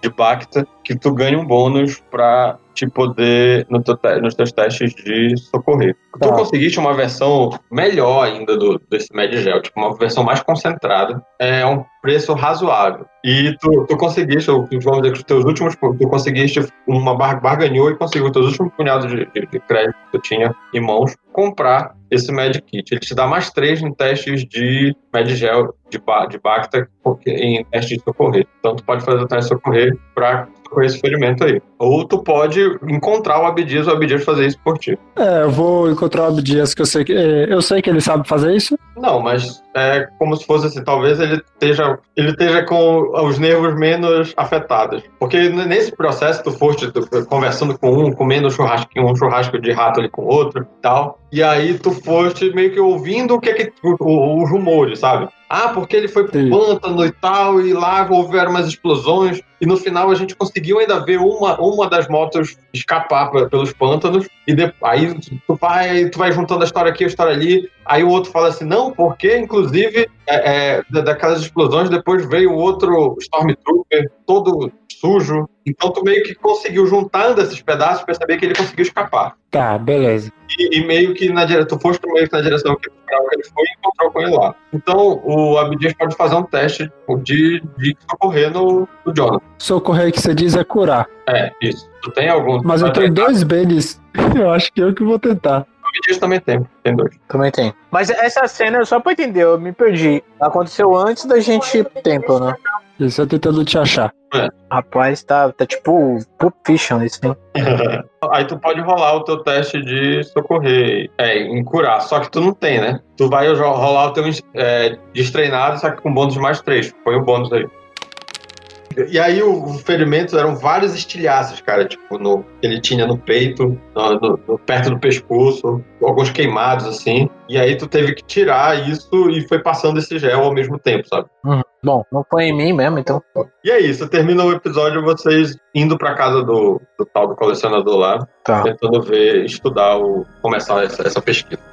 de Bacta, que tu ganha um bônus pra te poder, no teu, nos teus testes de socorrer. Tá. Tu conseguiste uma versão melhor ainda do, desse Medgel, tipo, uma versão mais concentrada. É um preço razoável. E tu, tu conseguiste, vamos dizer que os teus últimos, tu conseguiste uma bar, barganhou e conseguiu os teus últimos punhados de, de, de crédito que tu tinha em mãos, comprar esse Medkit. Ele te dá mais três em testes de Medgel de, de Bacta em testes de socorrer. Então tu pode fazer o teste de socorrer para com esse ferimento aí. Ou tu pode encontrar o Abdias, o Abdias fazer isso por ti. É, eu vou encontrar o Abdias, que eu sei que é, eu sei que ele sabe fazer isso. Não, mas é como se fosse assim, talvez ele esteja, ele esteja com os nervos menos afetados. Porque nesse processo tu foste conversando com um, comendo um churrasco, um churrasco de rato ali com outro e tal. E aí tu foste meio que ouvindo o que, é que os rumores, sabe? Ah, porque ele foi pro pântano e tal, e lá houveram umas explosões, e no final a gente conseguiu ainda ver uma, uma das motos escapar pelos pântanos, e aí tu vai, tu vai juntando a história aqui, a história ali, aí o outro fala assim, não, porque inclusive é, é, daquelas explosões depois veio outro Stormtrooper todo sujo, então tu meio que conseguiu juntando esses pedaços para saber que ele conseguiu escapar. Tá, beleza. E, e meio que na direção, tu foste meio que na direção que ele foi e encontrou com ele lá. Então o Abdias pode fazer um teste de, de socorrer no, no Jonathan. Socorrer que você diz é curar. É, isso. Tu tem algum? Mas eu tenho dois Benes. Eu acho que eu que vou tentar. Também tem, tem dois. Também tem. Mas essa cena, só pra entender, eu me perdi. Aconteceu antes da gente ir pro templo, né? Eu tentando te achar. É. Rapaz, tá, tá tipo Pulp Fiction isso, hein? Aí tu pode rolar o teu teste de socorrer, é, em curar, só que tu não tem, né? Tu vai rolar o teu é, destreinado, só que com bônus de mais três. Põe o bônus aí. E aí os ferimentos eram vários estilhaços, cara, tipo, no, ele tinha no peito, no, no, perto do pescoço, alguns queimados, assim. E aí tu teve que tirar isso e foi passando esse gel ao mesmo tempo, sabe? Uhum. Bom, não foi em mim mesmo, então. E é isso, termina o episódio vocês indo pra casa do, do tal do colecionador lá, tá. tentando ver, estudar, o, começar essa, essa pesquisa.